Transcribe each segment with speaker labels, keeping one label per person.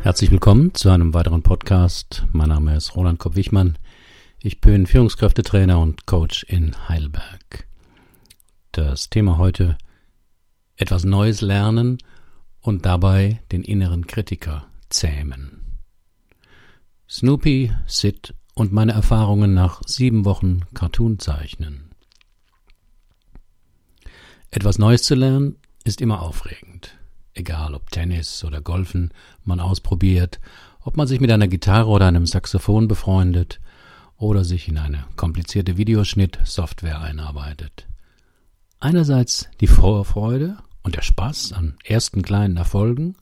Speaker 1: Herzlich willkommen zu einem weiteren Podcast. Mein Name ist Roland Kopp-Wichmann. Ich bin Führungskräftetrainer und Coach in Heidelberg. Das Thema heute etwas Neues lernen und dabei den inneren Kritiker zähmen. Snoopy, Sid und meine Erfahrungen nach sieben Wochen Cartoon zeichnen. Etwas Neues zu lernen ist immer aufregend. Egal ob Tennis oder Golfen man ausprobiert, ob man sich mit einer Gitarre oder einem Saxophon befreundet oder sich in eine komplizierte Videoschnitt-Software einarbeitet. Einerseits die Vorfreude und der Spaß an ersten kleinen Erfolgen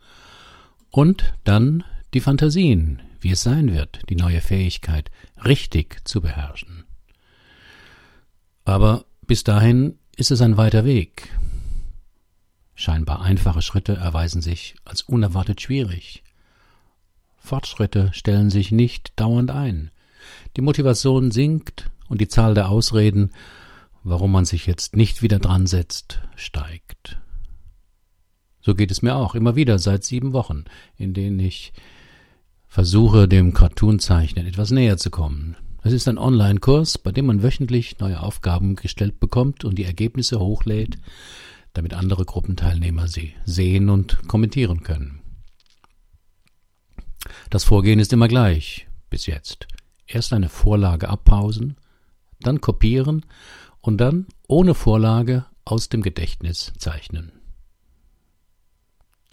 Speaker 1: und dann die Fantasien, wie es sein wird, die neue Fähigkeit richtig zu beherrschen. Aber bis dahin ist es ein weiter Weg. Scheinbar einfache Schritte erweisen sich als unerwartet schwierig. Fortschritte stellen sich nicht dauernd ein. Die Motivation sinkt und die Zahl der Ausreden, warum man sich jetzt nicht wieder dran setzt, steigt. So geht es mir auch immer wieder seit sieben Wochen, in denen ich versuche, dem Cartoonzeichnen etwas näher zu kommen. Es ist ein Online-Kurs, bei dem man wöchentlich neue Aufgaben gestellt bekommt und die Ergebnisse hochlädt, damit andere Gruppenteilnehmer sie sehen und kommentieren können. Das Vorgehen ist immer gleich, bis jetzt. Erst eine Vorlage abpausen, dann kopieren und dann ohne Vorlage aus dem Gedächtnis zeichnen.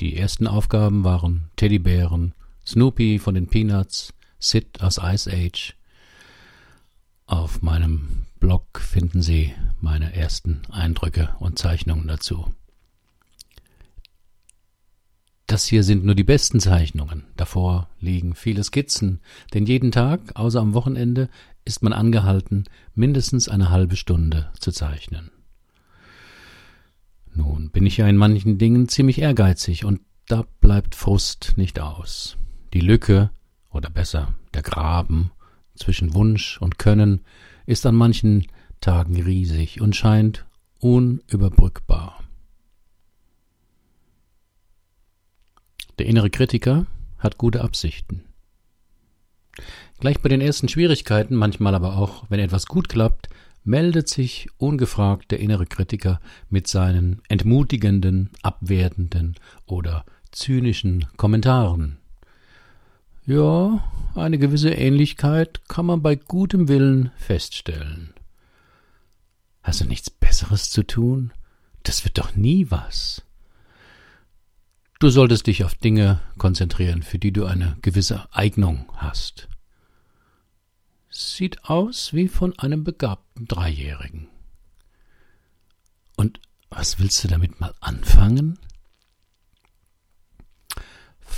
Speaker 1: Die ersten Aufgaben waren Teddybären, Snoopy von den Peanuts, Sid aus Ice Age. Auf meinem Blog finden Sie meine ersten Eindrücke und Zeichnungen dazu. Das hier sind nur die besten Zeichnungen. Davor liegen viele Skizzen, denn jeden Tag, außer am Wochenende, ist man angehalten, mindestens eine halbe Stunde zu zeichnen. Nun bin ich ja in manchen Dingen ziemlich ehrgeizig und da bleibt Frust nicht aus. Die Lücke, oder besser der Graben, zwischen Wunsch und Können ist an manchen Tagen riesig und scheint unüberbrückbar. Der innere Kritiker hat gute Absichten. Gleich bei den ersten Schwierigkeiten, manchmal aber auch, wenn etwas gut klappt, meldet sich ungefragt der innere Kritiker mit seinen entmutigenden, abwertenden oder zynischen Kommentaren. Ja, eine gewisse Ähnlichkeit kann man bei gutem Willen feststellen. Hast du nichts Besseres zu tun? Das wird doch nie was. Du solltest dich auf Dinge konzentrieren, für die du eine gewisse Eignung hast. Sieht aus wie von einem begabten Dreijährigen. Und was willst du damit mal anfangen?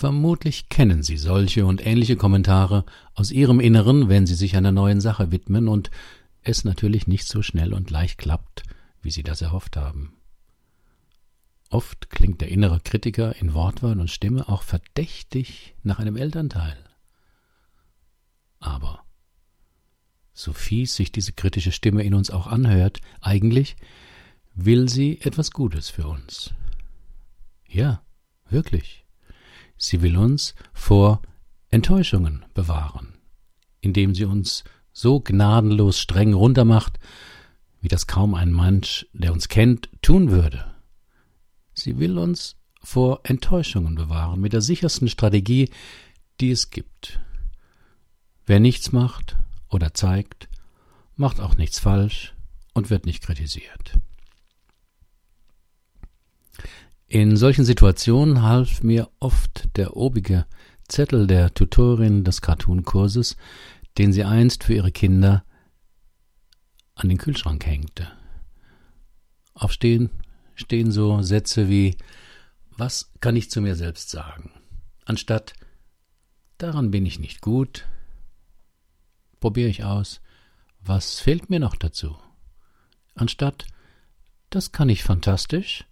Speaker 1: Vermutlich kennen Sie solche und ähnliche Kommentare aus Ihrem Inneren, wenn Sie sich einer neuen Sache widmen und es natürlich nicht so schnell und leicht klappt, wie Sie das erhofft haben. Oft klingt der innere Kritiker in Wortwahl und Stimme auch verdächtig nach einem Elternteil. Aber so fies sich diese kritische Stimme in uns auch anhört, eigentlich will sie etwas Gutes für uns. Ja, wirklich. Sie will uns vor Enttäuschungen bewahren, indem sie uns so gnadenlos streng runtermacht, wie das kaum ein Mensch, der uns kennt, tun würde. Sie will uns vor Enttäuschungen bewahren, mit der sichersten Strategie, die es gibt. Wer nichts macht oder zeigt, macht auch nichts falsch und wird nicht kritisiert. In solchen Situationen half mir oft der obige Zettel der Tutorin des Cartoon-Kurses, den sie einst für ihre Kinder an den Kühlschrank hängte. Aufstehen stehen so Sätze wie Was kann ich zu mir selbst sagen? Anstatt Daran bin ich nicht gut, probiere ich aus, was fehlt mir noch dazu? Anstatt Das kann ich fantastisch,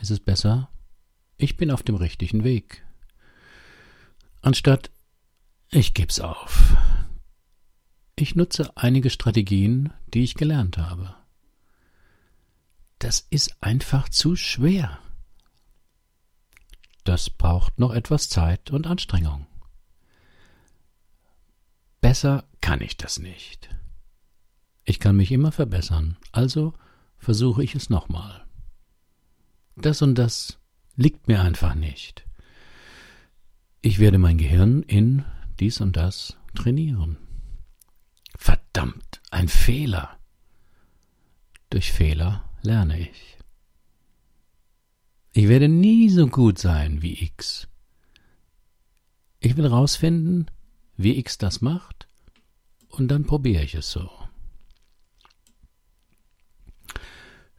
Speaker 1: ist es besser, ich bin auf dem richtigen Weg. Anstatt ich geb's auf. Ich nutze einige Strategien, die ich gelernt habe. Das ist einfach zu schwer. das braucht noch etwas Zeit und Anstrengung. Besser kann ich das nicht. Ich kann mich immer verbessern, also versuche ich es nochmal. Das und das liegt mir einfach nicht. Ich werde mein Gehirn in dies und das trainieren. Verdammt, ein Fehler. Durch Fehler lerne ich. Ich werde nie so gut sein wie X. Ich will rausfinden, wie X das macht, und dann probiere ich es so.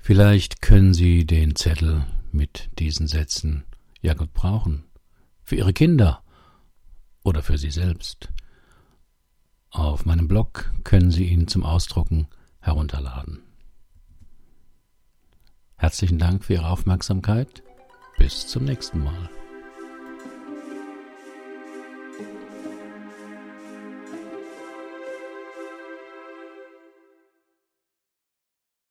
Speaker 1: Vielleicht können Sie den Zettel mit diesen Sätzen ja gut brauchen. Für Ihre Kinder oder für Sie selbst. Auf meinem Blog können Sie ihn zum Ausdrucken herunterladen. Herzlichen Dank für Ihre Aufmerksamkeit. Bis zum nächsten Mal.